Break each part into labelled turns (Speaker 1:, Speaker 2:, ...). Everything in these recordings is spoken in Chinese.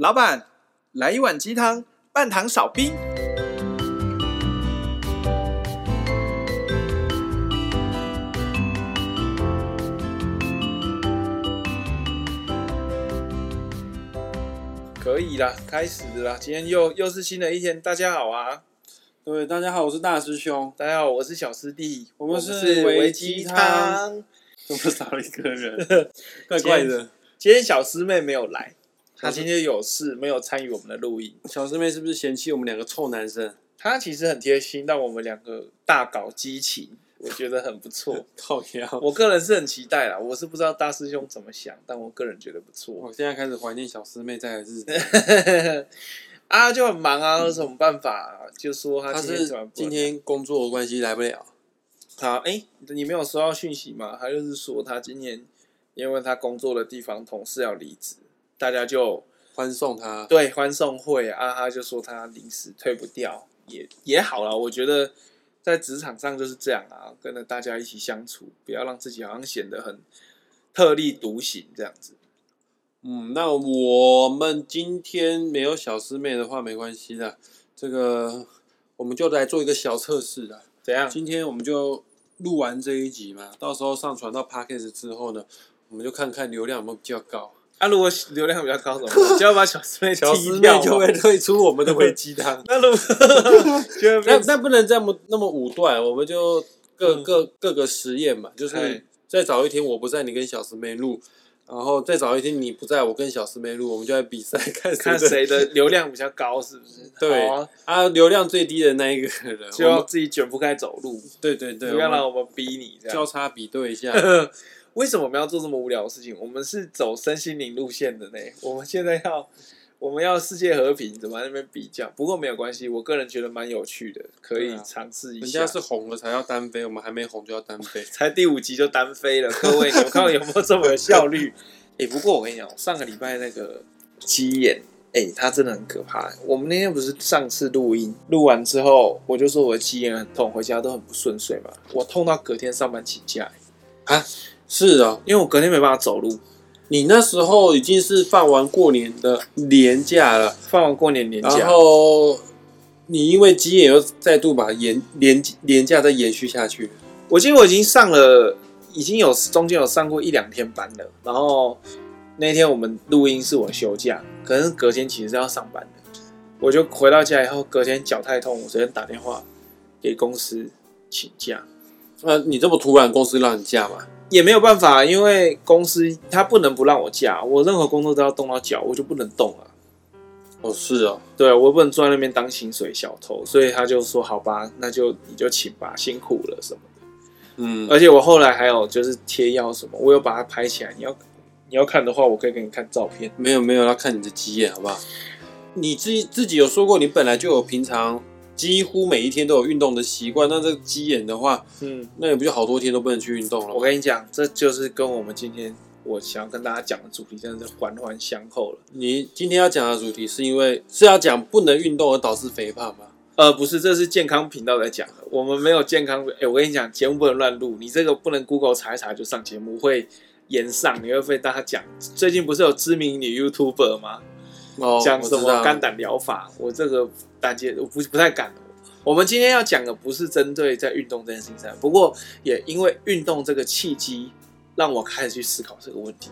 Speaker 1: 老板，来一碗鸡汤，半糖少冰。可以啦，开始啦！今天又又是新的一天，大家好啊！
Speaker 2: 对，大家好，我是大师兄。
Speaker 1: 大家好，我是小师弟。
Speaker 2: 我们是维鸡汤。怎么少了一个人？怪怪的。
Speaker 1: 今天小师妹没有来，她今天有事，没有参与我们的录音。
Speaker 2: 小师妹是不是嫌弃我们两个臭男生？
Speaker 1: 他其实很贴心，让我们两个大搞激情。我觉得很不错，
Speaker 2: 靠腰。
Speaker 1: 我个人是很期待啦，我是不知道大师兄怎么想，但我个人觉得不错。
Speaker 2: 我现在开始怀念小师妹在的日子，
Speaker 1: 啊，就很忙啊，有什么办法？就说他今天
Speaker 2: 今天工作的关系来不了。
Speaker 1: 他哎、欸，你没有收到讯息吗？他就是说他今年因为他工作的地方同事要离职，大家就
Speaker 2: 欢送他，
Speaker 1: 对，欢送会啊，他就说他临时退不掉，也也好了，我觉得。在职场上就是这样啊，跟着大家一起相处，不要让自己好像显得很特立独行这样子。
Speaker 2: 嗯，那我们今天没有小师妹的话没关系的，这个我们就来做一个小测试的。
Speaker 1: 怎样？
Speaker 2: 今天我们就录完这一集嘛，到时候上传到 Podcast 之后呢，我们就看看流量有没有比较高。
Speaker 1: 啊，如果流量比较高，怎么 就要把小师妹
Speaker 2: 小师妹就会退出我们的危机汤。
Speaker 1: 那如果
Speaker 2: 那那不能这么那么武断，我们就各各各个实验嘛，就是再找一天我不在，你跟小师妹录，然后再找一天你不在，我跟小师妹录，我们就来比赛，看
Speaker 1: 看谁的流量比较高，是不是？
Speaker 2: 对啊，啊，流量最低的那一个人
Speaker 1: 就要自己卷铺盖走路。
Speaker 2: 对对对，
Speaker 1: 不要让我们逼你这样
Speaker 2: 交叉比对一下。
Speaker 1: 为什么我们要做这么无聊的事情？我们是走身心灵路线的呢。我们现在要，我们要世界和平，怎么在那边比较？不过没有关系，我个人觉得蛮有趣的，可以尝试一下。
Speaker 2: 人家是红了才要单飞，我们还没红就要单飞，
Speaker 1: 才第五集就单飞了。各位，你们看有没有这么有效率？哎、欸，不过我跟你讲，上个礼拜那个鸡眼，哎、欸，它真的很可怕。我们那天不是上次录音，录完之后，我就说我的鸡眼很痛，回家都很不顺遂嘛。我痛到隔天上班请假，啊。
Speaker 2: 是啊，
Speaker 1: 因为我隔天没办法走路。
Speaker 2: 你那时候已经是放完过年的年假了，
Speaker 1: 放完过年年假，
Speaker 2: 然后你因为鸡眼又再度把延年年假再延续下去。
Speaker 1: 我记得我已经上了，已经有中间有上过一两天班了。然后那天我们录音是我休假，可是隔天其实是要上班的。我就回到家以后，隔天脚太痛，我直接打电话给公司请假。
Speaker 2: 那、啊、你这么突然，公司让你假吗？
Speaker 1: 也没有办法，因为公司他不能不让我假，我任何工作都要动到脚，我就不能动了。
Speaker 2: 哦，是哦，
Speaker 1: 对，我不能坐在那边当薪水小偷，所以他就说好吧，那就你就请吧，辛苦了什么的。嗯，而且我后来还有就是贴药什么，我有把它拍起来，你要你要看的话，我可以给你看照片。
Speaker 2: 没有没有，要看你的鸡眼好不好？你自己自己有说过，你本来就有平常。几乎每一天都有运动的习惯，那这个鸡眼的话，嗯，那也不就好多天都不能去运动了。
Speaker 1: 我跟你讲，这就是跟我们今天我想要跟大家讲的主题真的是环环相扣了。
Speaker 2: 你今天要讲的主题是因为是要讲不能运动而导致肥胖吗？
Speaker 1: 呃，不是，这是健康频道在讲的。我们没有健康。哎、欸，我跟你讲，节目不能乱录，你这个不能 Google 查一查就上节目，会延上，你会被大家讲。最近不是有知名女 YouTuber 吗？哦，讲什么肝胆疗法？我这个胆结我不不太敢。我们今天要讲的不是针对在运动这件事情上，不过也因为运动这个契机，让我开始去思考这个问题。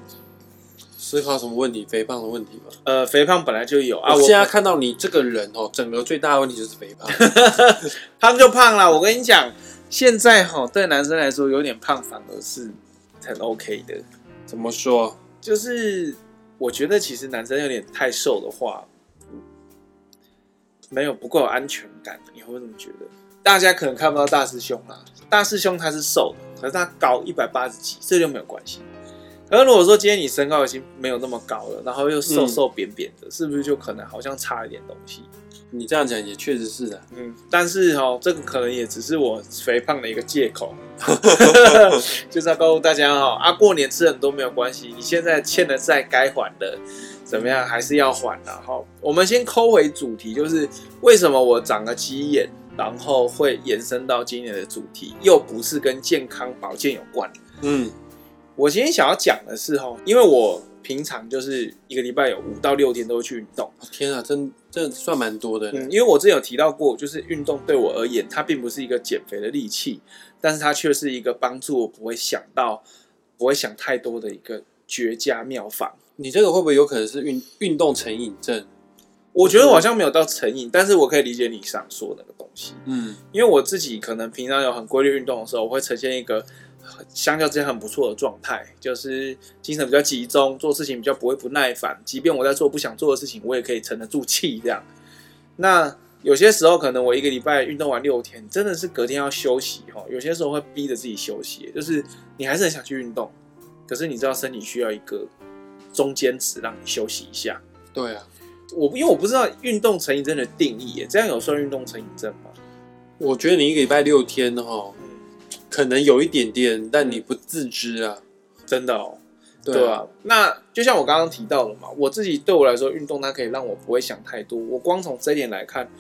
Speaker 2: 思考什么问题？肥胖的问题吗？
Speaker 1: 呃，肥胖本来就有啊。
Speaker 2: 我现在看到你这个人哦，整个最大的问题就是肥胖。
Speaker 1: 胖就胖了。我跟你讲，现在哈对男生来说有点胖反而是很 OK 的。
Speaker 2: 怎么说？
Speaker 1: 就是我觉得其实男生有点太瘦的话。没有不够有安全感，你会这么觉得？大家可能看不到大师兄啦，大师兄他是瘦的，可是他高一百八十几，这就没有关系。而如果说今天你身高已经没有那么高了，然后又瘦瘦扁扁的，嗯、是不是就可能好像差一点东西？
Speaker 2: 你这样讲也确实是的，
Speaker 1: 嗯。但是哦，这个可能也只是我肥胖的一个借口，就是要告诉大家哈，啊，过年吃很多没有关系，你现在欠的债该还的。怎么样？还是要缓的哈。我们先抠回主题，就是为什么我长了鸡眼，然后会延伸到今年的主题，又不是跟健康保健有关。嗯，我今天想要讲的是哈，因为我平常就是一个礼拜有五到六天都会去运动。
Speaker 2: 天啊，真这算蛮多的。
Speaker 1: 嗯，因为我之前有提到过，就是运动对我而言，它并不是一个减肥的利器，但是它却是一个帮助我不会想到、不会想太多的一个绝佳妙方。
Speaker 2: 你这个会不会有可能是运运动成瘾症？
Speaker 1: 我觉得我好像没有到成瘾，但是我可以理解你想说的那个东西。
Speaker 2: 嗯，
Speaker 1: 因为我自己可能平常有很规律运动的时候，我会呈现一个相较之下很不错的状态，就是精神比较集中，做事情比较不会不耐烦。即便我在做不想做的事情，我也可以沉得住气这样。那有些时候可能我一个礼拜运动完六天，真的是隔天要休息哈。有些时候会逼着自己休息，就是你还是很想去运动，可是你知道身体需要一个中间值让你休息一下。
Speaker 2: 对啊。
Speaker 1: 我因为我不知道运动成瘾症的定义耶，这样有算运动成瘾症吗？
Speaker 2: 我觉得你一个礼拜六天哈，可能有一点点，但你不自知啊，
Speaker 1: 真的哦。
Speaker 2: 对啊，
Speaker 1: 那就像我刚刚提到的嘛，我自己对我来说，运动它可以让我不会想太多。我光从这一点来看，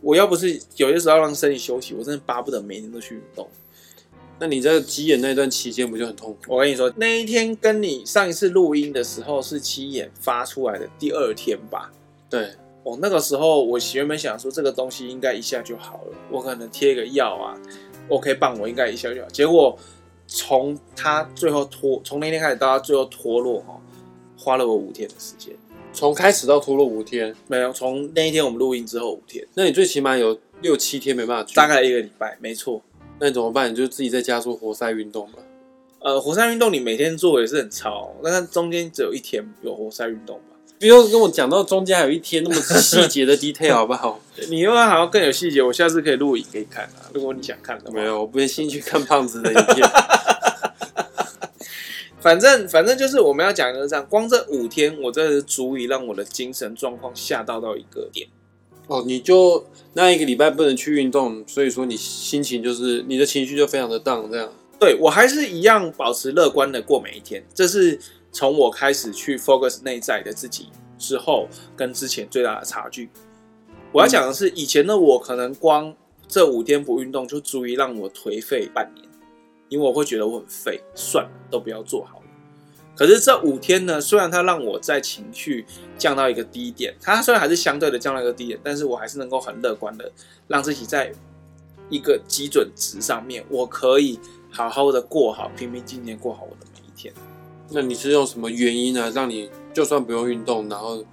Speaker 1: 我要不是有些时候要让身体休息，我真的巴不得每天都去运动。
Speaker 2: 那你在急眼那段期间不就很痛苦？
Speaker 1: 我跟你说，那一天跟你上一次录音的时候是鸡眼发出来的第二天吧？
Speaker 2: 对，
Speaker 1: 哦，那个时候我原本想说这个东西应该一下就好了，我可能贴个药啊，OK 棒，我应该一下就好。结果从它最后脱，从那天开始到它最后脱落哈，花了我五天的时间。
Speaker 2: 从开始到脱落五天，
Speaker 1: 没有，从那一天我们录音之后五天。
Speaker 2: 那你最起码有六七天没办法去，
Speaker 1: 大概一个礼拜，没错。
Speaker 2: 那你怎么办？你就自己在家做活塞运动吧。
Speaker 1: 呃，活塞运动你每天做也是很超，但是中间只有一天有活塞运动吧。
Speaker 2: 不用跟我讲到中间还有一天那么 细节的 detail 好不好？
Speaker 1: 你又要好像更有细节，我下次可以录影给你看啊。如果你想看的话，
Speaker 2: 没有，我不愿意去看胖子的影片。
Speaker 1: 反正反正就是我们要讲的是这样，光这五天，我真的是足以让我的精神状况下到到一个点。
Speaker 2: 哦，你就那一个礼拜不能去运动，所以说你心情就是你的情绪就非常的 down 这样。
Speaker 1: 对，我还是一样保持乐观的过每一天，这是。从我开始去 focus 内在的自己之后，跟之前最大的差距，我要讲的是，以前的我可能光这五天不运动就足以让我颓废半年，因为我会觉得我很废，算了，都不要做好。可是这五天呢，虽然它让我在情绪降到一个低点，它虽然还是相对的降到一个低点，但是我还是能够很乐观的让自己在一个基准值上面，我可以好好的过好，平平静静过好我的每一天。
Speaker 2: 那你是用什么原因呢？让你就算不用运动，然后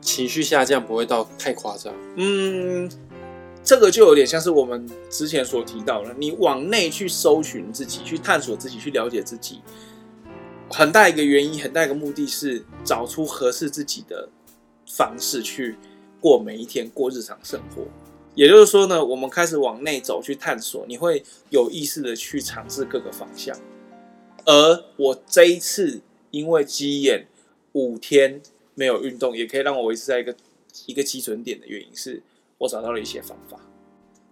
Speaker 2: 情绪下降不会到太夸张？
Speaker 1: 嗯，这个就有点像是我们之前所提到的，你往内去搜寻自己，去探索自己，去了解自己，很大一个原因，很大一个目的是找出合适自己的方式去过每一天，过日常生活。也就是说呢，我们开始往内走去探索，你会有意识的去尝试各个方向。而我这一次因为鸡眼五天没有运动，也可以让我维持在一个一个基准点的原因是，我找到了一些方法。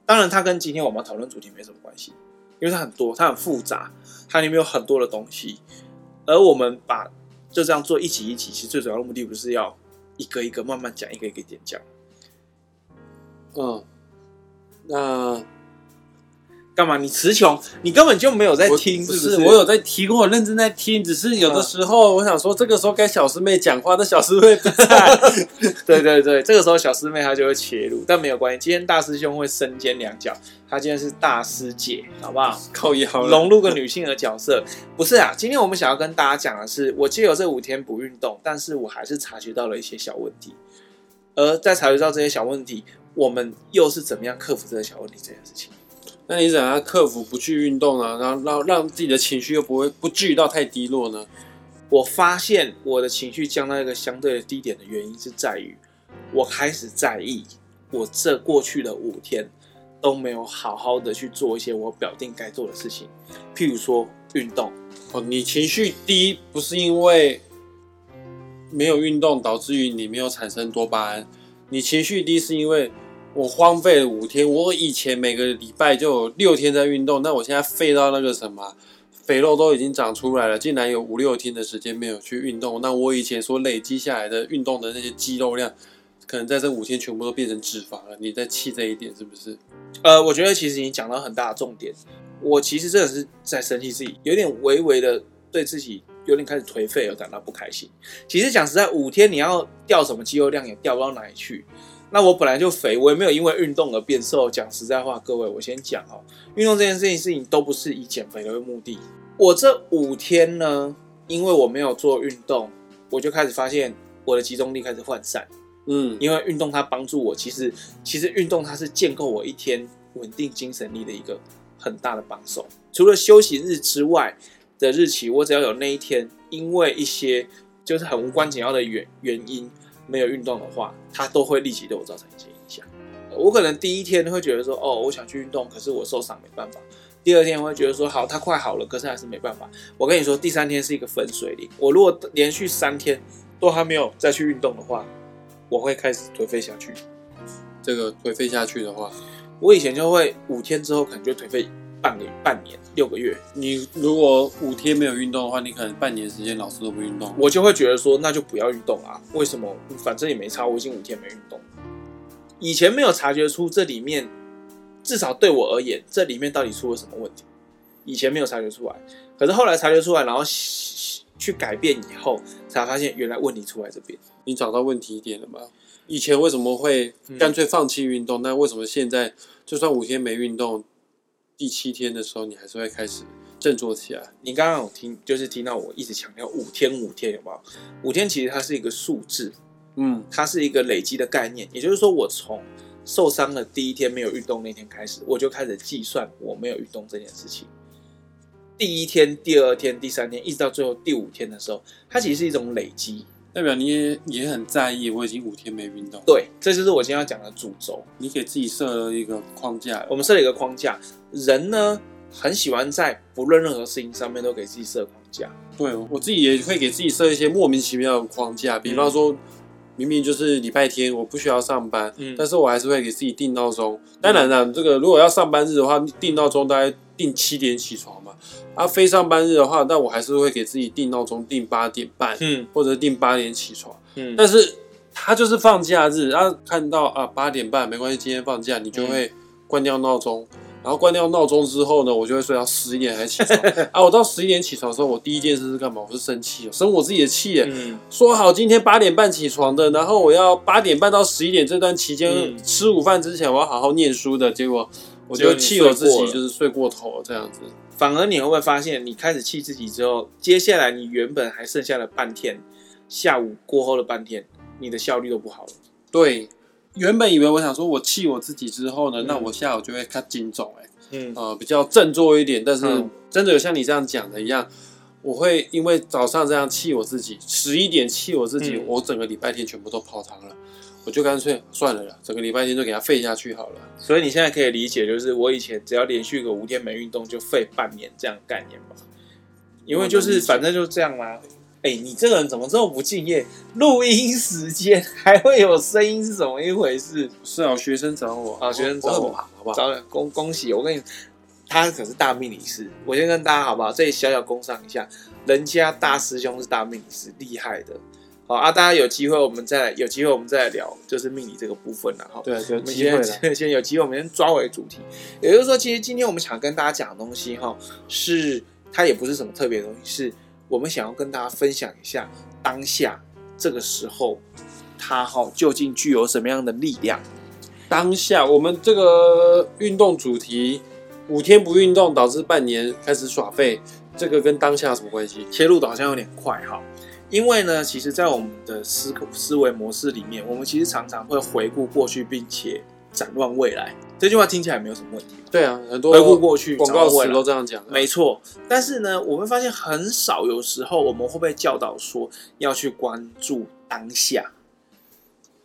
Speaker 1: 当然，它跟今天我们讨论主题没什么关系，因为它很多，它很复杂，它里面有很多的东西。而我们把就这样做一起一起，其实最主要的目的不是要一个一个慢慢讲，一个一个点讲。
Speaker 2: 嗯，那。
Speaker 1: 干嘛？你词穷？你根本就没有在听，是不是？
Speaker 2: 我有在听，我认真在听。只是有的时候，我想说，这个时候该小师妹讲话，那小师妹不在。
Speaker 1: 对对对，这个时候小师妹她就会切入，但没有关系。今天大师兄会身兼两角，他今天是大师姐，好不好？
Speaker 2: 靠一号
Speaker 1: 融入个女性的角色。不是啊，今天我们想要跟大家讲的是，我借由这五天不运动，但是我还是察觉到了一些小问题。而在察觉到这些小问题，我们又是怎么样克服这些小问题这件事情？
Speaker 2: 那你怎样克服不去运动啊？然后让让自己的情绪又不会不至于到太低落呢？
Speaker 1: 我发现我的情绪降到一个相对的低点的原因是在于，我开始在意我这过去的五天都没有好好的去做一些我表定该做的事情，譬如说运动。
Speaker 2: 哦，你情绪低不是因为没有运动导致于你没有产生多巴胺，你情绪低是因为。我荒废了五天，我以前每个礼拜就有六天在运动，那我现在废到那个什么，肥肉都已经长出来了，竟然有五六天的时间没有去运动，那我以前所累积下来的运动的那些肌肉量，可能在这五天全部都变成脂肪了。你在气这一点是不是？
Speaker 1: 呃，我觉得其实你讲到很大的重点，我其实真的是在生气自己，有点微微的对自己有点开始颓废而感到不开心。其实讲实在，五天你要掉什么肌肉量也掉不到哪里去。那我本来就肥，我也没有因为运动而变瘦。讲实在话，各位，我先讲哦，运动这件事情事情都不是以减肥为目的。我这五天呢，因为我没有做运动，我就开始发现我的集中力开始涣散。嗯，因为运动它帮助我，其实其实运动它是建构我一天稳定精神力的一个很大的帮手。除了休息日之外的日期，我只要有那一天，因为一些就是很无关紧要的原原因。没有运动的话，它都会立即对我造成一些影响。我可能第一天会觉得说，哦，我想去运动，可是我受伤没办法。第二天我会觉得说，好，它快好了，可是还是没办法。我跟你说，第三天是一个分水岭。我如果连续三天都还没有再去运动的话，我会开始颓废下去。
Speaker 2: 这个颓废下去的话，
Speaker 1: 我以前就会五天之后可能就颓废。半个半年六个月，
Speaker 2: 你如果五天没有运动的话，你可能半年时间老师都不运动，
Speaker 1: 我就会觉得说，那就不要运动啊。为什么？反正也没差，我已经五天没运动。以前没有察觉出这里面，至少对我而言，这里面到底出了什么问题？以前没有察觉出来，可是后来察觉出来，然后去改变以后，才发现原来问题出在这边。
Speaker 2: 你找到问题点了吗？以前为什么会干脆放弃运动？那、嗯、为什么现在就算五天没运动？第七天的时候，你还是会开始振作起来。
Speaker 1: 你刚刚有听，就是听到我一直强调五天五天，有没有？五天其实它是一个数字，嗯，它是一个累积的概念。也就是说，我从受伤的第一天没有运动那天开始，我就开始计算我没有运动这件事情。第一天、第二天、第三天，一直到最后第五天的时候，它其实是一种累积。
Speaker 2: 代表你也也很在意，我已经五天没运动。
Speaker 1: 对，这就是我今天要讲的主轴。
Speaker 2: 你给自己设了一个框架。
Speaker 1: 我们设了一个框架，人呢很喜欢在不论任何事情上面都给自己设框架。
Speaker 2: 对，我自己也会给自己设一些莫名其妙的框架，比方说，明明就是礼拜天我不需要上班，嗯，但是我还是会给自己定闹钟。当然了，这个如果要上班日的话，定闹钟大概定七点起床。啊，非上班日的话，那我还是会给自己定闹钟，定八点半，嗯，或者定八点起床，嗯。但是他就是放假日，然后看到啊八点半没关系，今天放假，你就会关掉闹钟，然后关掉闹钟之后呢，我就会睡到十一点才起床。啊，我到十一点起床的时候，我第一件事是干嘛？我是生气，生我自己的气。嗯，说好今天八点半起床的，然后我要八点半到十一点这段期间吃午饭之前，我要好好念书的，结果我就气我自己，就是睡过头了这样子。
Speaker 1: 反而你会不会发现，你开始气自己之后，接下来你原本还剩下了半天，下午过后的半天，你的效率都不好了。
Speaker 2: 对，原本以为我想说我气我自己之后呢，嗯、那我下午就会看精肿，哎，嗯，呃，比较振作一点。但是真的有像你这样讲的一样，我会因为早上这样气我自己，十一点气我自己，嗯、我整个礼拜天全部都泡汤了。我就干脆算了啦，整个礼拜天就给它废下去好了。
Speaker 1: 所以你现在可以理解，就是我以前只要连续个五天没运动，就废半年这样概念吧。因为就是反正就这样啦。哎、欸，你这个人怎么这么不敬业？录音时间还会有声音是怎么一回事？
Speaker 2: 是啊，学生找我
Speaker 1: 啊，学生找我，好不好？找恭恭喜我跟你，他可是大命理师。我先跟大家好不好？这里小小工商一下，人家大师兄是大命理师，厉害的。好啊，大家有机会我们再有机会我们再来聊，就是命理这个部分了哈。
Speaker 2: 对，有机
Speaker 1: 会先先有机会，我们先抓回主题。也就是说，其实今天我们想跟大家讲的东西哈，是它也不是什么特别的东西，是我们想要跟大家分享一下当下这个时候，它哈究竟具有什么样的力量？
Speaker 2: 当下我们这个运动主题，五天不运动导致半年开始耍废，这个跟当下有什么关系？
Speaker 1: 切入的好像有点快哈。因为呢，其实，在我们的思思维模式里面，我们其实常常会回顾过去，并且展望未来。这句话听起来没有什么问题。
Speaker 2: 对啊，很多
Speaker 1: 回顾过去，
Speaker 2: 广告词都这样讲。
Speaker 1: 没错。但是呢，我们发现很少，有时候我们会被教导说要去关注当下。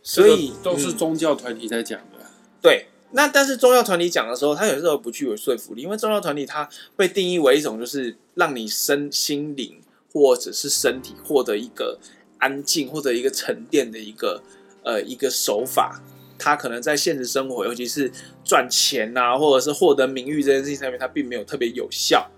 Speaker 1: 所以
Speaker 2: 都是宗教团体在讲的。
Speaker 1: 嗯，对。那但是宗教团体讲的时候，它有时候不具有说服力，因为宗教团体它被定义为一种就是让你身心灵。或者是身体获得一个安静或者一个沉淀的一个呃一个手法，它可能在现实生活，尤其是赚钱呐、啊，或者是获得名誉这件事情上面，他并没有特别有效。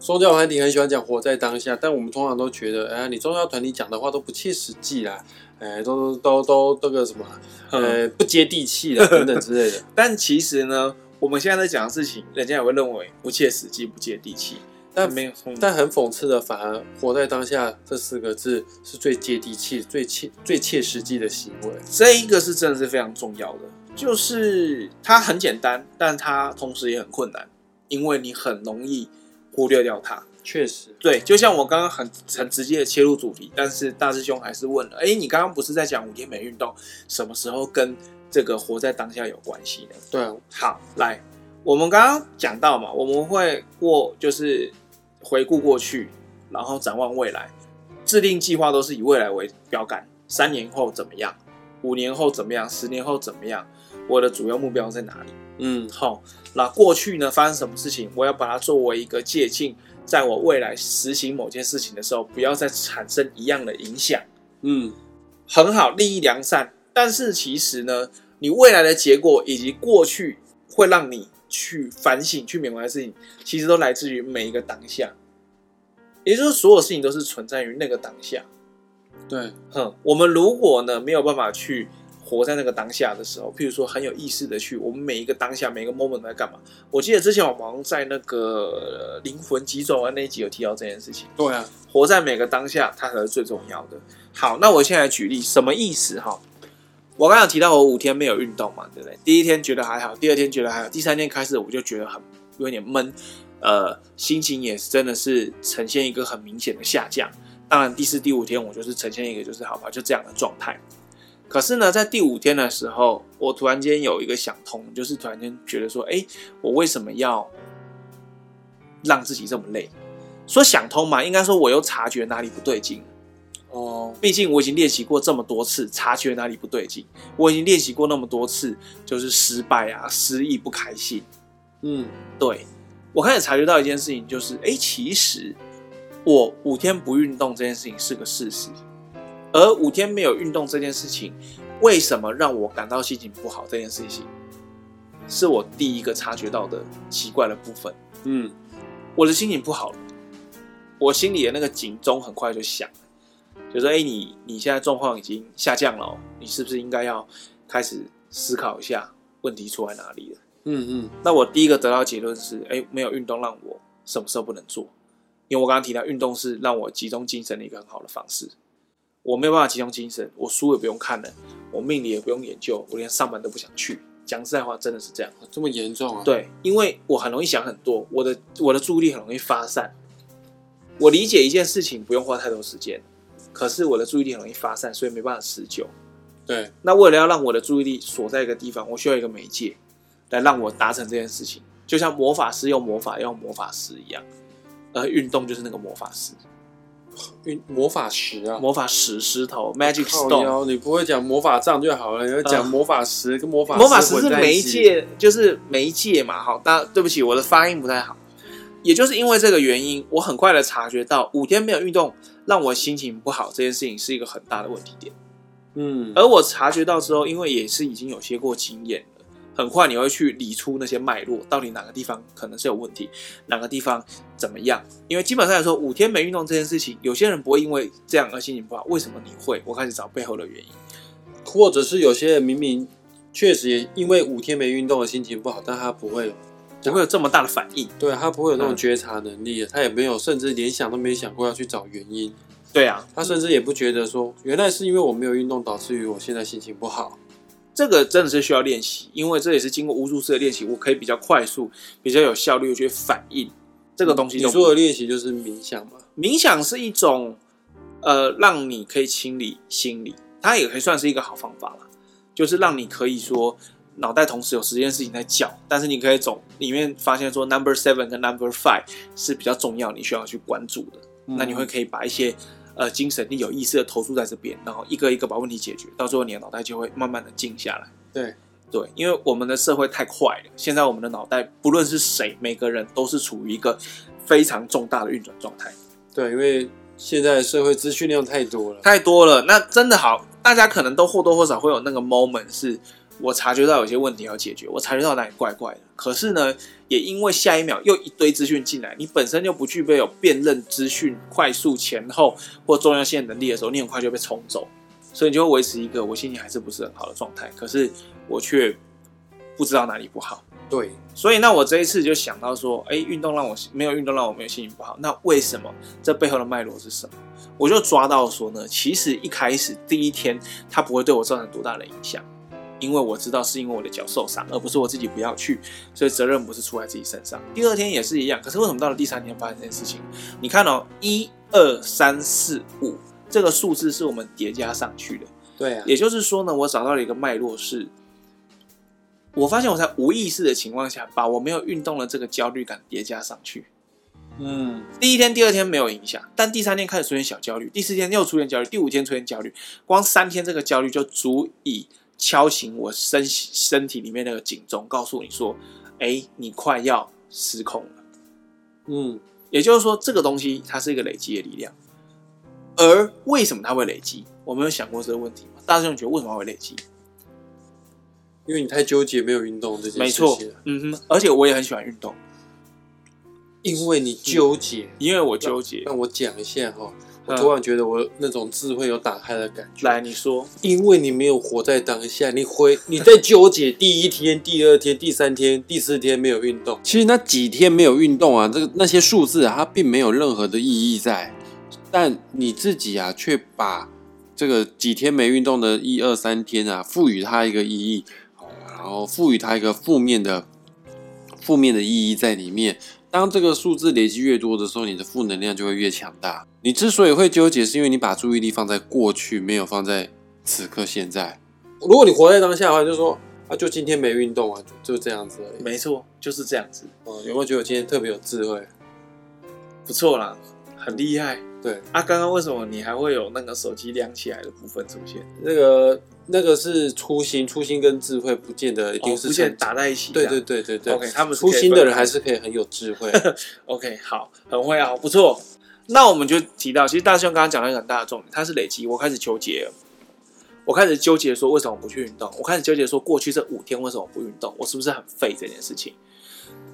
Speaker 2: 宗教团体很喜欢讲活在当下，但我们通常都觉得，哎、呃，你宗教团体讲的话都不切实际啦，哎、呃，都都都这个什么，呃，不接地气了 等等之类的。
Speaker 1: 但其实呢，我们现在在讲的事情，人家也会认为不切实际、不接地气。
Speaker 2: 但
Speaker 1: 没有，
Speaker 2: 但很讽刺的，反而活在当下这四个字是最接地气、最切、最切实际的行为。
Speaker 1: 这一个是真的是非常重要的，就是它很简单，但它同时也很困难，因为你很容易忽略掉它。
Speaker 2: 确实，
Speaker 1: 对，就像我刚刚很很直接的切入主题，但是大师兄还是问了：哎，你刚刚不是在讲五天没运动，什么时候跟这个活在当下有关系呢？
Speaker 2: 对，
Speaker 1: 好，来，我们刚刚讲到嘛，我们会过就是。回顾过去，然后展望未来，制定计划都是以未来为标杆。三年后怎么样？五年后怎么样？十年后怎么样？我的主要目标在哪里？嗯，好。那过去呢？发生什么事情？我要把它作为一个借镜，在我未来实行某件事情的时候，不要再产生一样的影响。嗯，很好，利益良善。但是其实呢，你未来的结果以及过去会让你。去反省、去缅怀的事情，其实都来自于每一个当下，也就是所有事情都是存在于那个当下。
Speaker 2: 对，
Speaker 1: 哼，我们如果呢没有办法去活在那个当下的时候，譬如说很有意识的去，我们每一个当下、每一个 moment 都在干嘛？我记得之前我好像在那个灵魂急转弯那一集有提到这件事情。
Speaker 2: 对啊，
Speaker 1: 活在每个当下，它才是最重要的。好，那我现在举例，什么意思？哈。我刚刚提到我五天没有运动嘛，对不对？第一天觉得还好，第二天觉得还好，第三天开始我就觉得很有点闷，呃，心情也是真的是呈现一个很明显的下降。当然，第四、第五天我就是呈现一个就是好吧，就这样的状态。可是呢，在第五天的时候，我突然间有一个想通，就是突然间觉得说，哎，我为什么要让自己这么累？说想通嘛，应该说我又察觉哪里不对劲。哦，毕竟我已经练习过这么多次，察觉哪里不对劲。我已经练习过那么多次，就是失败啊、失意、不开心。嗯，对，我开始察觉到一件事情，就是，哎，其实我五天不运动这件事情是个事实，而五天没有运动这件事情，为什么让我感到心情不好？这件事情是我第一个察觉到的奇怪的部分。嗯，我的心情不好了，我心里的那个警钟很快就响。就说：“哎，你你现在状况已经下降了，你是不是应该要开始思考一下问题出在哪里了？”嗯嗯。那我第一个得到结论是：哎，没有运动让我什么时候不能做？因为我刚刚提到运动是让我集中精神的一个很好的方式。我没有办法集中精神，我书也不用看了，我命理也不用研究，我连上班都不想去。讲实在话，真的是这样，
Speaker 2: 这么严重啊？
Speaker 1: 对，因为我很容易想很多，我的我的注意力很容易发散。我理解一件事情不用花太多时间。可是我的注意力很容易发散，所以没办法持久。
Speaker 2: 对，
Speaker 1: 那为了要让我的注意力锁在一个地方，我需要一个媒介来让我达成这件事情，就像魔法师用魔法要用魔法师一样，而运动就是那个魔法师。
Speaker 2: 运魔法石啊，
Speaker 1: 魔法石石头，Magic Stone。
Speaker 2: 你不会讲魔法杖就好了，你要讲魔法石跟魔法石。
Speaker 1: 魔法石是媒介，就是媒介嘛。好，但对不起，我的发音不太好。也就是因为这个原因，我很快的察觉到五天没有运动。让我心情不好这件事情是一个很大的问题点，嗯，而我察觉到之后，因为也是已经有些过经验了，很快你会去理出那些脉络，到底哪个地方可能是有问题，哪个地方怎么样？因为基本上来说，五天没运动这件事情，有些人不会因为这样而心情不好，为什么你会？我开始找背后的原因，
Speaker 2: 或者是有些人明明确实也因为五天没运动而心情不好，但他不会。
Speaker 1: 不会有这么大的反应，
Speaker 2: 对，他不会有那种觉察能力，嗯、他也没有，甚至连想都没想过要去找原因。
Speaker 1: 对啊，
Speaker 2: 他甚至也不觉得说，原来是因为我没有运动导致于我现在心情不好。
Speaker 1: 这个真的是需要练习，因为这也是经过无数次的练习，我可以比较快速、比较有效率的去反应这个东西。
Speaker 2: 你说的练习就是冥想吗？
Speaker 1: 冥想是一种，呃，让你可以清理心理，它也可以算是一个好方法了，就是让你可以说。脑袋同时有十件事情在叫，但是你可以从里面发现说，number seven 跟 number five 是比较重要，你需要去关注的。嗯、那你会可以把一些呃精神力有意识的投注在这边，然后一个一个把问题解决，到最后你的脑袋就会慢慢的静下来。
Speaker 2: 对
Speaker 1: 对，因为我们的社会太快了，现在我们的脑袋不论是谁，每个人都是处于一个非常重大的运转状态。
Speaker 2: 对，因为现在社会资讯量太多了，
Speaker 1: 太多了。那真的好，大家可能都或多或少会有那个 moment 是。我察觉到有些问题要解决，我察觉到哪里怪怪的。可是呢，也因为下一秒又一堆资讯进来，你本身就不具备有辨认资讯、快速前后或重要性能力的时候，你很快就被冲走，所以你就会维持一个我心情还是不是很好的状态。可是我却不知道哪里不好。
Speaker 2: 对，
Speaker 1: 所以那我这一次就想到说，哎，运动让我没有运动让我没有心情不好，那为什么？这背后的脉络是什么？我就抓到说呢，其实一开始第一天它不会对我造成多大的影响。因为我知道是因为我的脚受伤，而不是我自己不要去，所以责任不是出在自己身上。第二天也是一样，可是为什么到了第三天发生这件事情？你看哦，一二三四五这个数字是我们叠加上去的，
Speaker 2: 对啊，
Speaker 1: 也就是说呢，我找到了一个脉络是，我发现我在无意识的情况下，把我没有运动的这个焦虑感叠加上去。
Speaker 2: 嗯，
Speaker 1: 第一天、第二天没有影响，但第三天开始出现小焦虑，第四天又出现焦虑，第五天出现焦虑，光三天这个焦虑就足以。敲醒我身身体里面那个警钟，告诉你说：“哎，你快要失控了。”
Speaker 2: 嗯，
Speaker 1: 也就是说，这个东西它是一个累积的力量。而为什么它会累积？我没有想过这个问题吗？大师兄觉得为什么会累积？
Speaker 2: 因为你太纠结没有运动这件事情。没错，
Speaker 1: 嗯哼，而且我也很喜欢运动，
Speaker 2: 因为你纠结，
Speaker 1: 因为我纠结。
Speaker 2: 那我讲一下哈。我突然觉得我那种智慧有打开的感觉。
Speaker 1: 来，你说，
Speaker 2: 因为你没有活在当下，你回你在纠结第一天、第二天、第三天、第四天没有运动。其实那几天没有运动啊，这个那些数字啊，它并没有任何的意义在。但你自己啊，却把这个几天没运动的一二三天啊，赋予它一个意义，然后赋予它一个负面的负面的意义在里面。当这个数字累积越多的时候，你的负能量就会越强大。你之所以会纠结，是因为你把注意力放在过去，没有放在此刻现在。如果你活在当下的话，就说啊，就今天没运动啊，就，就这样子而已。
Speaker 1: 没错，就是这样子。
Speaker 2: 哦、嗯，有没有觉得我今天特别有智慧？
Speaker 1: 不错啦，很厉害。
Speaker 2: 对
Speaker 1: 啊，刚刚为什么你还会有那个手机亮起来的部分出现？
Speaker 2: 那个。那个是初心，初心跟智慧不见得一定是、
Speaker 1: 哦、不见打在一起。
Speaker 2: 对对对对对。
Speaker 1: OK，他们
Speaker 2: 初心的人还是可以很有智慧。
Speaker 1: OK，好，很会啊，不错。那我们就提到，其实大师兄刚刚讲了一个很大的重点，它是累积。我开始纠结，我开始纠结说为什么不去运动？我开始纠结说过去这五天为什么不运动？我是不是很废这件事情？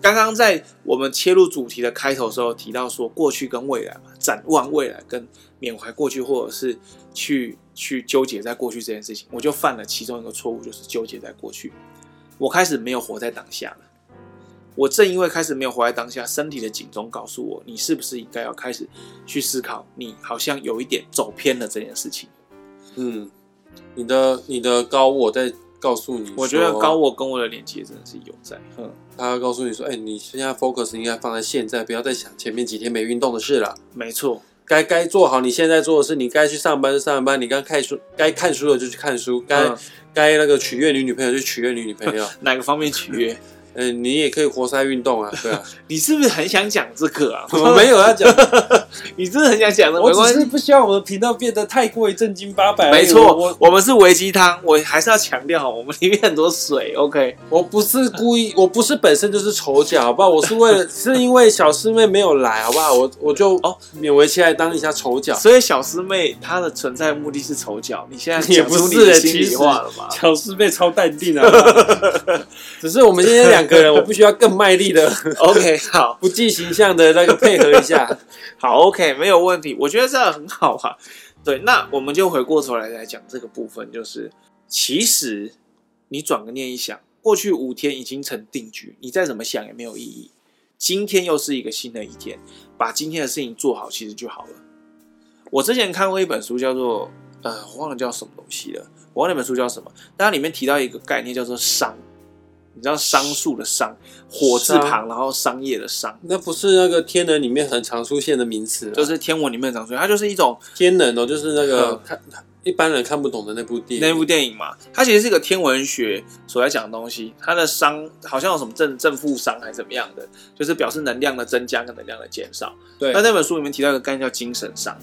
Speaker 1: 刚刚在我们切入主题的开头时候提到说，过去跟未来嘛，展望未来跟缅怀过去，或者是去去纠结在过去这件事情，我就犯了其中一个错误，就是纠结在过去。我开始没有活在当下了。我正因为开始没有活在当下，身体的警钟告诉我，你是不是应该要开始去思考，你好像有一点走偏了这件事情。
Speaker 2: 嗯，你的你的高我在。告诉你，
Speaker 1: 我觉得高我跟我的连接真的是有在。
Speaker 2: 嗯，他告诉你说，哎、欸，你现在 focus 应该放在现在，不要再想前面几天没运动的事了。
Speaker 1: 没错，
Speaker 2: 该该做好你现在做的事，你该去上班就上班，你该看书该看书的就去看书，该该、嗯、那个取悦你女朋友就取悦你女朋友。
Speaker 1: 哪个方面取悦？
Speaker 2: 嗯，你也可以活塞运动啊，对啊。
Speaker 1: 你是不是很想讲这个啊？
Speaker 2: 我没有要讲，
Speaker 1: 你是不是很想讲的？
Speaker 2: 我只是不希望我的频道变得太过于正经八百。
Speaker 1: 没错，我我们是维鸡汤，我还是要强调，我们里面很多水。OK，
Speaker 2: 我不是故意，我不是本身就是丑角，好不好？我是为了，是因为小师妹没有来，好不好？我我就哦勉为其难当一下丑角。
Speaker 1: 所以小师妹她的存在目的是丑角，你现在也不是心里话了吧？
Speaker 2: 小师妹超淡定啊，只是我们今天两。两个人，我不需要更卖力的。
Speaker 1: OK，好，
Speaker 2: 不计形象的那个配合一下。
Speaker 1: 好，OK，没有问题。我觉得这样很好啊。对，那我们就回过头来来讲这个部分，就是其实你转个念一想，过去五天已经成定局，你再怎么想也没有意义。今天又是一个新的一天，把今天的事情做好，其实就好了。我之前看过一本书，叫做呃，我忘了叫什么东西了，我忘了那本书叫什么，但它里面提到一个概念，叫做商。你知道桑树的桑，火字旁，然后商业的商，
Speaker 2: 那不是那个天能里面很常出现的名词，
Speaker 1: 就是天文里面常出现，它就是一种
Speaker 2: 天能哦，就是那个看一般人看不懂的那部电影，
Speaker 1: 那部电影嘛，它其实是一个天文学所在讲的东西，它的商好像有什么正正负商还是怎么样的，就是表示能量的增加跟能量的减少。
Speaker 2: 对，
Speaker 1: 那那本书里面提到一个概念叫精神商。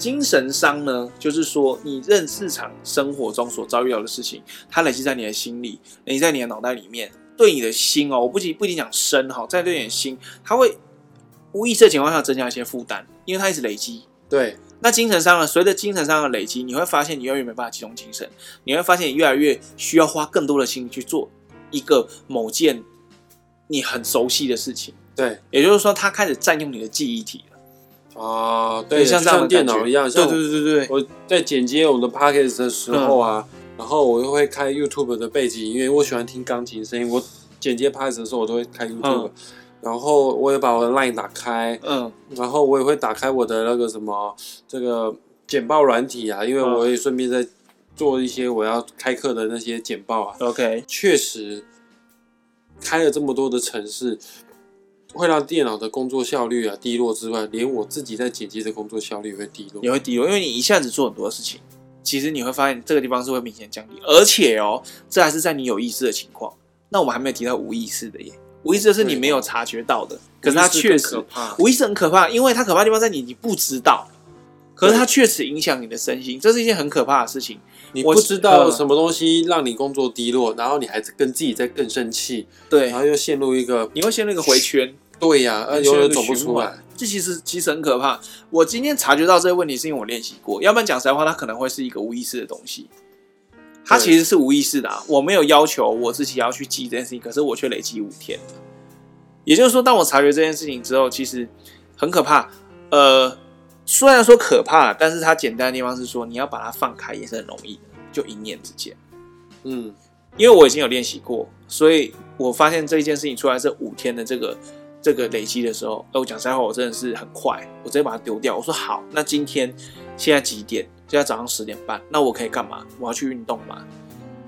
Speaker 1: 精神伤呢，就是说你任市场生活中所遭遇到的事情，它累积在你的心里，累积在你的脑袋里面，对你的心哦，我不仅不一定讲身哈，在对你的心，它会无意识的情况下增加一些负担，因为它一直累积。
Speaker 2: 对，
Speaker 1: 那精神伤呢，随着精神上的累积，你会发现你越来越没办法集中精神，你会发现你越来越需要花更多的心去做一个某件你很熟悉的事情。
Speaker 2: 对，
Speaker 1: 也就是说，它开始占用你的记忆体。
Speaker 2: 啊，对，像像电脑一样，像对对对对，我在剪接我们的 podcast 的时候啊，嗯、然后我又会开 YouTube 的背景音乐，因为我喜欢听钢琴声音，我剪接 Podcast 的时候，我都会开 YouTube，、嗯、然后我也把我的 Line 打开，嗯，然后我也会打开我的那个什么这个简报软体啊，因为我也顺便在做一些我要开课的那些简报啊。
Speaker 1: OK，
Speaker 2: 确实开了这么多的程式，会让电脑的工作效率啊低落之外，连我自己在剪辑的工作效率也会低落，
Speaker 1: 也会低落，因为你一下子做很多事情。其实你会发现这个地方是会明显降低，而且哦，这还是在你有意识的情况。那我们还没有提到无意识的耶，无意识的是你没有察觉到的，可是它确实可怕。无意识很可怕，因为它可怕的地方在你你不知道，可是它确实影响你的身心，这是一件很可怕的事情。
Speaker 2: 你不知道什么东西让你工作低落，然后你还跟自己在更生气，
Speaker 1: 对，
Speaker 2: 然后又陷入一个，
Speaker 1: 你会陷入一个回圈。
Speaker 2: 对呀、啊，永远走不出来。
Speaker 1: 这其实其实很可怕。我今天察觉到这个问题，是因为我练习过。要不然讲实在话，它可能会是一个无意识的东西。它其实是无意识的啊。我没有要求我自己要去记这件事情，可是我却累积五天。也就是说，当我察觉这件事情之后，其实很可怕。呃，虽然说可怕，但是它简单的地方是说，你要把它放开也是很容易的，就一念之间。嗯，因为我已经有练习过，所以我发现这一件事情出来这五天的这个。这个累积的时候，我讲实在话，我真的是很快，我直接把它丢掉。我说好，那今天现在几点？现在早上十点半，那我可以干嘛？我要去运动吗？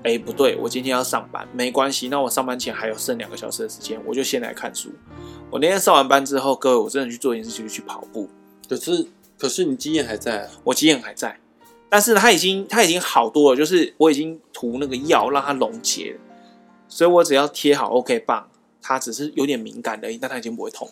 Speaker 1: 哎，不对，我今天要上班，没关系。那我上班前还有剩两个小时的时间，我就先来看书。我那天上完班之后，各位，我真的去做一件事情，就是去跑步。
Speaker 2: 可是，可是你经验还在啊？
Speaker 1: 我经验还在，但是它已经，它已经好多了，就是我已经涂那个药让它溶解了，所以我只要贴好 OK 棒。它只是有点敏感而已，但它已经不会痛。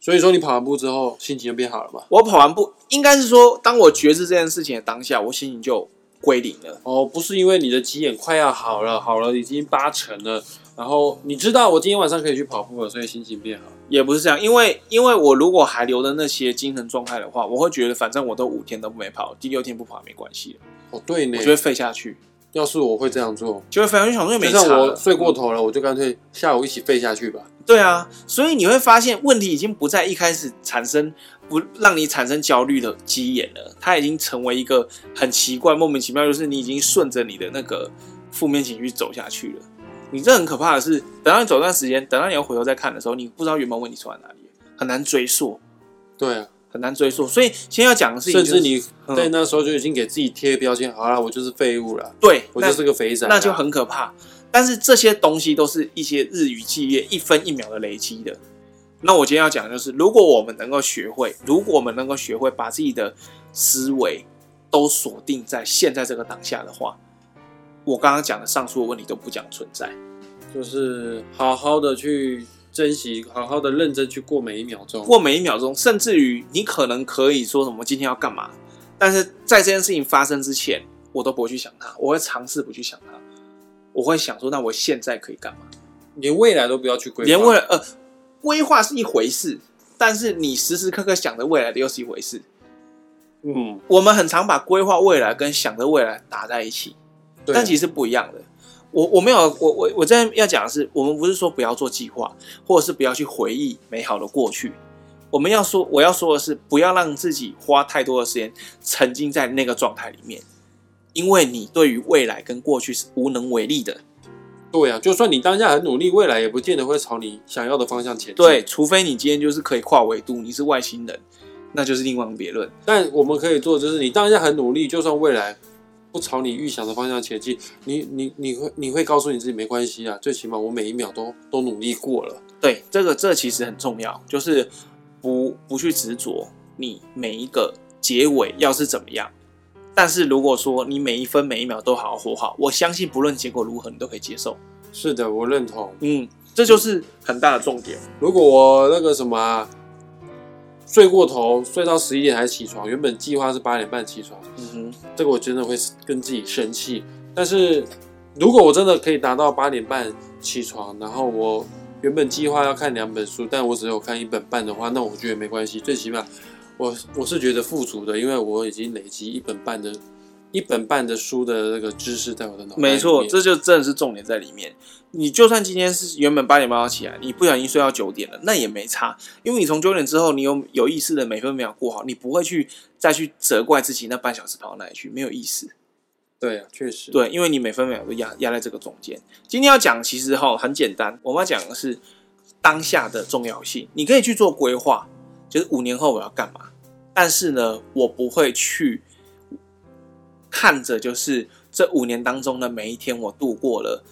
Speaker 2: 所以说，你跑完步之后心情就变好了吧？
Speaker 1: 我跑完步，应该是说，当我觉知这件事情的当下，我心情就归零了。
Speaker 2: 哦，不是因为你的急眼快要好了，好了已经八成了，然后你知道我今天晚上可以去跑步了，所以心情变好。
Speaker 1: 也不是这样，因为因为我如果还留着那些精神状态的话，我会觉得反正我都五天都没跑，第六天不跑没关系。
Speaker 2: 哦，对呢，
Speaker 1: 我就会废下去。
Speaker 2: 要是我会这样做，
Speaker 1: 就会非常想说没差。
Speaker 2: 就像我睡过头了，我就干脆下午一起废下去吧。
Speaker 1: 对啊，所以你会发现问题已经不在一开始产生不让你产生焦虑的基眼了，它已经成为一个很奇怪、莫名其妙，就是你已经顺着你的那个负面情绪走下去了。你这很可怕的是，等到你走段时间，等到你要回头再看的时候，你不知道原本问题出在哪里，很难追溯。
Speaker 2: 对啊。
Speaker 1: 很难追溯，所以先要讲的是、就是，
Speaker 2: 甚至你在那时候就已经给自己贴标签，好了，我就是废物了，
Speaker 1: 对，
Speaker 2: 我就是个肥仔，
Speaker 1: 那就很可怕。但是这些东西都是一些日以继夜、一分一秒的累积的。那我今天要讲的就是，如果我们能够学会，如果我们能够学会把自己的思维都锁定在现在这个当下的话，我刚刚讲的上述的问题都不讲存在，
Speaker 2: 就是好好的去。珍惜，好好的认真去过每一秒钟，
Speaker 1: 过每一秒钟，甚至于你可能可以说什么今天要干嘛，但是在这件事情发生之前，我都不会去想它，我会尝试不去想它，我会想说，那我现在可以干嘛？
Speaker 2: 连未来都不要去规划，
Speaker 1: 连未来呃，规划是一回事，但是你时时刻刻想着未来的又是一回事。嗯，我们很常把规划未来跟想着未来打在一起，但其实不一样的。我我没有，我我我这边要讲的是，我们不是说不要做计划，或者是不要去回忆美好的过去。我们要说，我要说的是，不要让自己花太多的时间沉浸在那个状态里面，因为你对于未来跟过去是无能为力的。
Speaker 2: 对啊，就算你当下很努力，未来也不见得会朝你想要的方向前进。
Speaker 1: 对，除非你今天就是可以跨维度，你是外星人，那就是另当别论。
Speaker 2: 但我们可以做就是，你当下很努力，就算未来。不朝你预想的方向前进，你你你会你会告诉你自己没关系啊，最起码我每一秒都都努力过了。
Speaker 1: 对，这个这其实很重要，就是不不去执着你每一个结尾要是怎么样。但是如果说你每一分每一秒都好好活好，我相信不论结果如何，你都可以接受。
Speaker 2: 是的，我认同。
Speaker 1: 嗯，这就是很大的重点。
Speaker 2: 如果我那个什么啊。睡过头，睡到十一点才起床。原本计划是八点半起床。嗯哼，这个我真的会跟自己生气。但是如果我真的可以达到八点半起床，然后我原本计划要看两本书，但我只有看一本半的话，那我觉得没关系。最起码我我是觉得富足的，因为我已经累积一本半的。一本半的书的那个知识在我的脑。没错，
Speaker 1: 这就真的是重点在里面。你就算今天是原本八点半要起来，你不小心睡到九点了，那也没差，因为你从九点之后，你有有意识的每分每秒过好，你不会去再去责怪自己那半小时跑到哪里去，没有意思。
Speaker 2: 对啊，确实。
Speaker 1: 对，因为你每分每秒都压压在这个中间。今天要讲，其实哈很简单，我们要讲的是当下的重要性。你可以去做规划，就是五年后我要干嘛。但是呢，我不会去看着，就是这五年当中的每一天，我度过了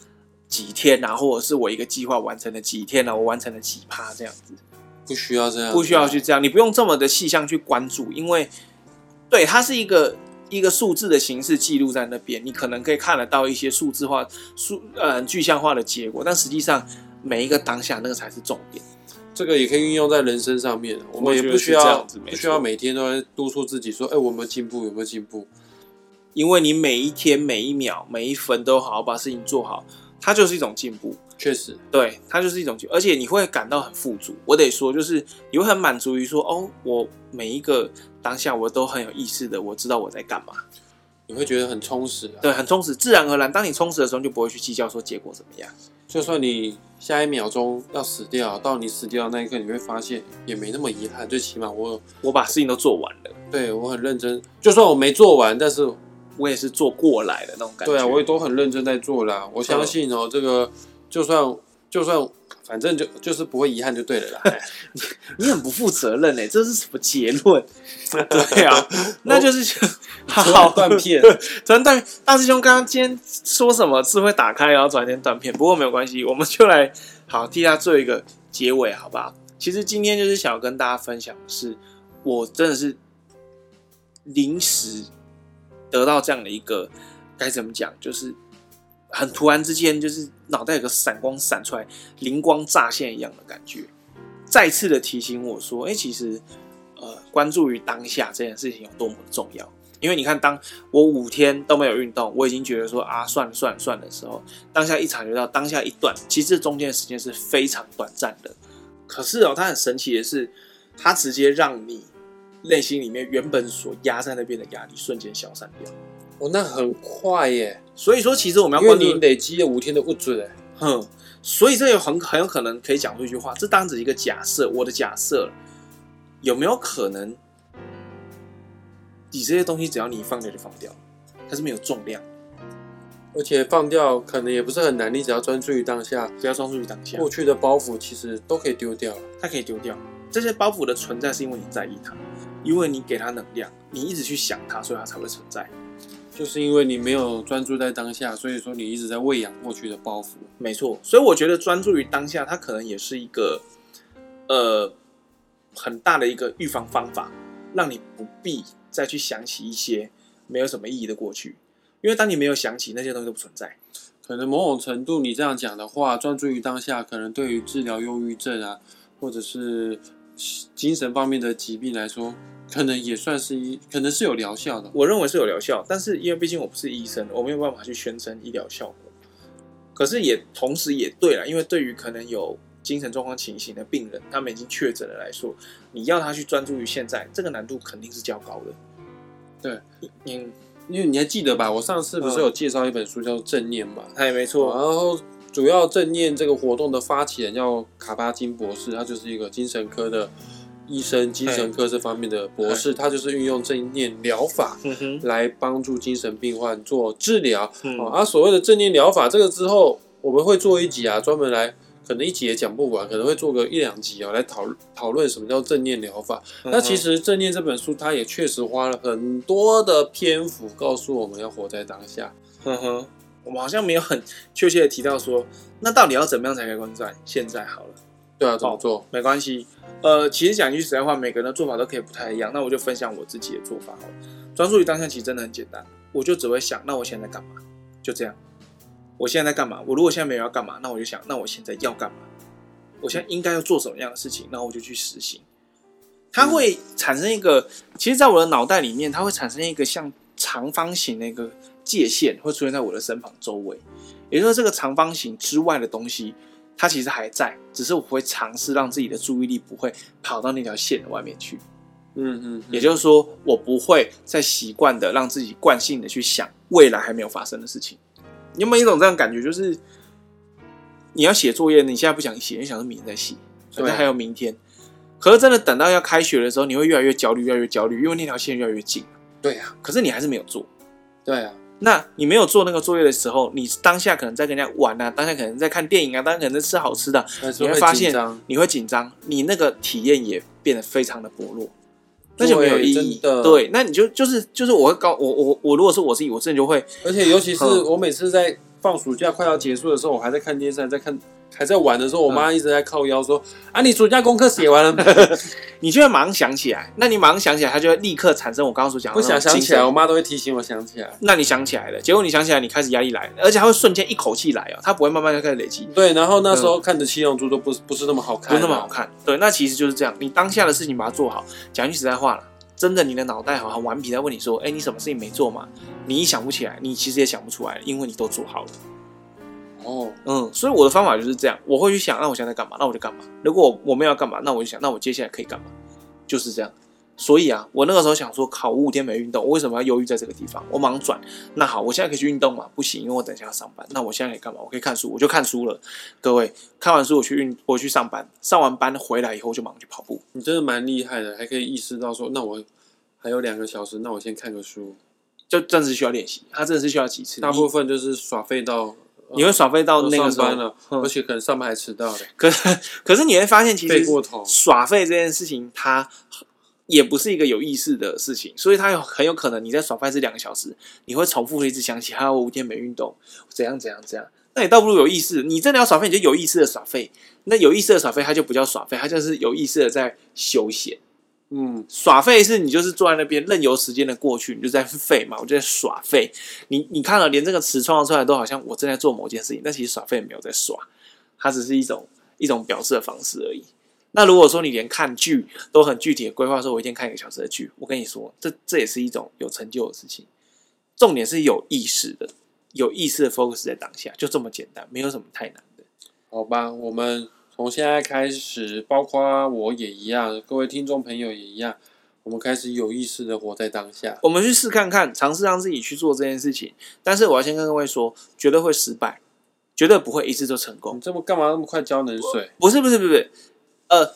Speaker 1: 几天啊，或者是我一个计划完成了几天啊，我完成了几趴这样子。
Speaker 2: 不需要这样，
Speaker 1: 不需要去这样，你不用这么的细项去关注，因为对它是一个一个数字的形式记录在那边，你可能可以看得到一些数字化、数呃具象化的结果，但实际上每一个当下那个才是重点。
Speaker 2: 这个也可以运用在人生上面，我们也不需要不需要每天都在督促自己说，哎，我有没有进步？有没有进步？
Speaker 1: 因为你每一天、每一秒、每一分都好好把事情做好，它就是一种进步。
Speaker 2: 确实，
Speaker 1: 对，它就是一种进步，而且你会感到很富足。我得说，就是你会很满足于说，哦，我每一个当下我都很有意识的，我知道我在干嘛。
Speaker 2: 你会觉得很充实啊，
Speaker 1: 对，很充实，自然而然。当你充实的时候，就不会去计较说结果怎么样。
Speaker 2: 就算你下一秒钟要死掉，到你死掉的那一刻，你会发现也没那么遗憾。最起码我
Speaker 1: 我把事情都做完了，
Speaker 2: 对，我很认真。就算我没做完，但是
Speaker 1: 我也是做过来的那种感觉。
Speaker 2: 对啊，我也都很认真在做啦。我相信哦，这个就算就算。反正就就是不会遗憾就对了啦。
Speaker 1: 你很不负责任哎，这是什么结论？对啊，那就是好断片。断片，大师兄刚刚今天说什么？智慧打开，然后转一天断片。不过没有关系，我们就来好替他做一个结尾，好不好？其实今天就是想要跟大家分享的是，我真的是临时得到这样的一个该怎么讲，就是。很突然之间，就是脑袋有个闪光闪出来，灵光乍现一样的感觉，再次的提醒我说：“哎，其实，呃，关注于当下这件事情有多么重要。因为你看，当我五天都没有运动，我已经觉得说啊，算了算了算了的时候，当下一察觉到当下一段，其实这中间的时间是非常短暂的。可是哦，它很神奇的是，它直接让你内心里面原本所压在那边的压力瞬间消散掉。”
Speaker 2: 哦，那很快耶！
Speaker 1: 所以说，其实我们要关注
Speaker 2: 你累积了五天的物质，哎，
Speaker 1: 哼，所以这有很很有可能可以讲出一句话，这当只一个假设，我的假设，有没有可能，你这些东西只要你一放掉就放掉，它是没有重量，
Speaker 2: 而且放掉可能也不是很难，你只要专注于当下，
Speaker 1: 只要专注于当下，
Speaker 2: 过去的包袱其实都可以丢掉，
Speaker 1: 它可以丢掉，这些包袱的存在是因为你在意它，因为你给它能量，你一直去想它，所以它才会存在。
Speaker 2: 就是因为你没有专注在当下，所以说你一直在喂养过去的包袱。
Speaker 1: 没错，所以我觉得专注于当下，它可能也是一个呃很大的一个预防方法，让你不必再去想起一些没有什么意义的过去。因为当你没有想起那些东西都不存在。
Speaker 2: 可能某种程度你这样讲的话，专注于当下，可能对于治疗忧郁症啊，或者是精神方面的疾病来说。可能也算是一，可能是有疗效的。
Speaker 1: 我认为是有疗效，但是因为毕竟我不是医生，我没有办法去宣称医疗效果。可是也同时也对了，因为对于可能有精神状况情形的病人，他们已经确诊了来说，你要他去专注于现在，这个难度肯定是较高的。
Speaker 2: 对，你因为你还记得吧？我上次不是有介绍一本书叫做《正念》嘛？
Speaker 1: 哎，没错。
Speaker 2: 然后主要正念这个活动的发起人叫卡巴金博士，他就是一个精神科的。医生、精神科这方面的博士，他就是运用正念疗法来帮助精神病患做治疗。啊，而所谓的正念疗法，这个之后我们会做一集啊，专门来，可能一集也讲不完，可能会做个一两集啊，来讨讨论什么叫正念疗法。那其实《正念》这本书，它也确实花了很多的篇幅告诉我们要活在当下。
Speaker 1: 呵呵，我们好像没有很确切的提到说，那到底要怎么样才可以关注在现在？好了。
Speaker 2: 对啊，怎么做？
Speaker 1: 没关系。呃，其实讲一句实在话，每个人的做法都可以不太一样。那我就分享我自己的做法好了。专注于当下，其实真的很简单。我就只会想，那我现在在干嘛？就这样。我现在在干嘛？我如果现在没有要干嘛，那我就想，那我现在要干嘛？我现在应该要做什么样的事情？那我就去实行。它会产生一个，其实，在我的脑袋里面，它会产生一个像长方形的一个界限，会出现在我的身旁周围。也就是说，这个长方形之外的东西。它其实还在，只是我会尝试让自己的注意力不会跑到那条线的外面去。
Speaker 2: 嗯嗯，
Speaker 1: 也就是说，我不会再习惯的让自己惯性的去想未来还没有发生的事情。你有没有一种这样感觉？就是你要写作业，你现在不想写，你想着明天再写，反正还有明天。可是真的等到要开学的时候，你会越来越焦虑，越来越焦虑，因为那条线越来越近。
Speaker 2: 对呀，
Speaker 1: 可是你还是没有做。
Speaker 2: 对呀。
Speaker 1: 那你没有做那个作业的时候，你当下可能在跟人家玩啊，当下可能在看电影啊，当下可能在吃好吃的，你会发现你会紧张，你那个体验也变得非常的薄弱，那就没有意
Speaker 2: 义。
Speaker 1: 对，那你就就是就是我会告我我我如果是我自己，我自己就会，
Speaker 2: 而且尤其是我每次在放暑假快要结束的时候，我还在看电视，还在看。还在玩的时候，我妈一直在靠腰说：“嗯、啊，你暑假功课写完了没？”
Speaker 1: 你就会马上想起来，那你马上想起来，她就会立刻产生我刚刚所讲的。
Speaker 2: 不想想起来，我妈都会提醒我想起来。
Speaker 1: 那你想起来了，结果你想起来，你开始压力来了，而且她会瞬间一口气来哦，她不会慢慢的开始累积。
Speaker 2: 对，然后那时候看着《七龙珠》都不不是那么好看，
Speaker 1: 不那么好看。对，那其实就是这样，你当下的事情把它做好。讲句实在话了，真的，你的脑袋好像顽皮在问你说：“哎，你什么事情没做嘛？”你一想不起来，你其实也想不出来，因为你都做好了。
Speaker 2: 哦，
Speaker 1: 嗯，所以我的方法就是这样，我会去想，那我现在干嘛？那我就干嘛。如果我没有要干嘛，那我就想，那我接下来可以干嘛？就是这样。所以啊，我那个时候想说，考五五天没运动，我为什么要犹豫在这个地方？我马上转。那好，我现在可以去运动吗？不行，因为我等一下要上班。那我现在可以干嘛？我可以看书，我就看书了。各位，看完书我去运，我去上班，上完班回来以后就马上去跑步。
Speaker 2: 你真的蛮厉害的，还可以意识到说，那我还有两个小时，那我先看个书。
Speaker 1: 就真的是需要练习，它真的是需要几次。
Speaker 2: 大部分就是耍废到。
Speaker 1: 你会耍废到那个时候
Speaker 2: 而且可能上班还迟到了。
Speaker 1: 可是，可是你会发现，其实耍废这件事情，它也不是一个有意识的事情，所以它有很有可能你在耍废这两个小时，你会重复一直想起，还有我五天没运动，怎样怎样怎样。那你倒不如有意识，你真的要耍废，你就有意识的耍废。那有意识的耍废，它就不叫耍废，它就是有意识的在休闲。嗯，耍废是你就是坐在那边任由时间的过去，你就在废嘛，我就在耍废。你你看了，连这个词创造出来都好像我正在做某件事情，但其实耍废没有在耍，它只是一种一种表示的方式而已。那如果说你连看剧都很具体的规划，说我一天看一个小时的剧，我跟你说，这这也是一种有成就的事情。重点是有意识的，有意识的 focus 在当下，就这么简单，没有什么太难的。
Speaker 2: 好吧，我们。从现在开始，包括我也一样，各位听众朋友也一样，我们开始有意识的活在当下。
Speaker 1: 我们去试看看，尝试让自己去做这件事情。但是我要先跟各位说，绝对会失败，绝对不会一次就成功。
Speaker 2: 你这么干嘛那么快浇冷水？
Speaker 1: 不是不是不是，呃，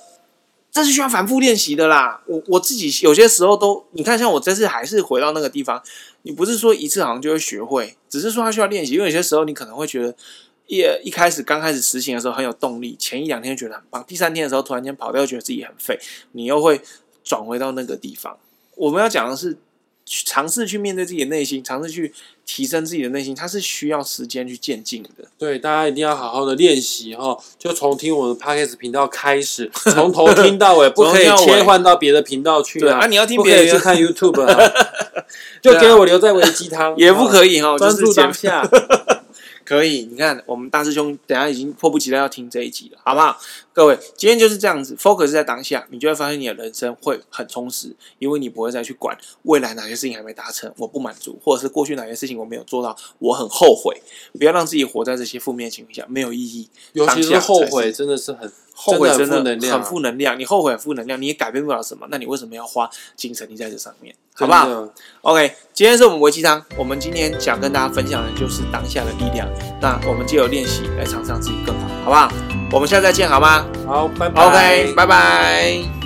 Speaker 1: 这是需要反复练习的啦。我我自己有些时候都，你看，像我这次还是回到那个地方，你不是说一次好像就会学会，只是说它需要练习。因为有些时候你可能会觉得。一一开始刚开始实行的时候很有动力，前一两天觉得很棒，第三天的时候突然间跑掉，觉得自己很废，你又会转回到那个地方。我们要讲的是，尝试去面对自己的内心，尝试去提升自己的内心，它是需要时间去渐进的。
Speaker 2: 对，大家一定要好好的练习哈，就从听我们的 Podcast 频道开始，从头听到尾，不可以切换到别的频道去啊！
Speaker 1: 啊，你要听别人
Speaker 2: 去看 YouTube 啊，就给我留在维鸡汤，
Speaker 1: 也不可以哈，
Speaker 2: 专注当下。
Speaker 1: 可以，你看我们大师兄等下已经迫不及待要听这一集了，好不好？各位，今天就是这样子，focus 在当下，你就会发现你的人生会很充实，因为你不会再去管未来哪些事情还没达成，我不满足，或者是过去哪些事情我没有做到，我很后悔。不要让自己活在这些负面情绪下，没有意义。
Speaker 2: 尤其是后悔，真的是很
Speaker 1: 后悔，真的很负能量。你后悔很负能量，你也改变不了什么，那你为什么要花精神力在这上面？好不好？OK，今天是我们维鸡汤，我们今天想跟大家分享的就是当下的力量。那我们就有练习来尝试让自己更好，好不好？我们下次再见，好吗？
Speaker 2: 好，拜拜。
Speaker 1: OK，拜拜。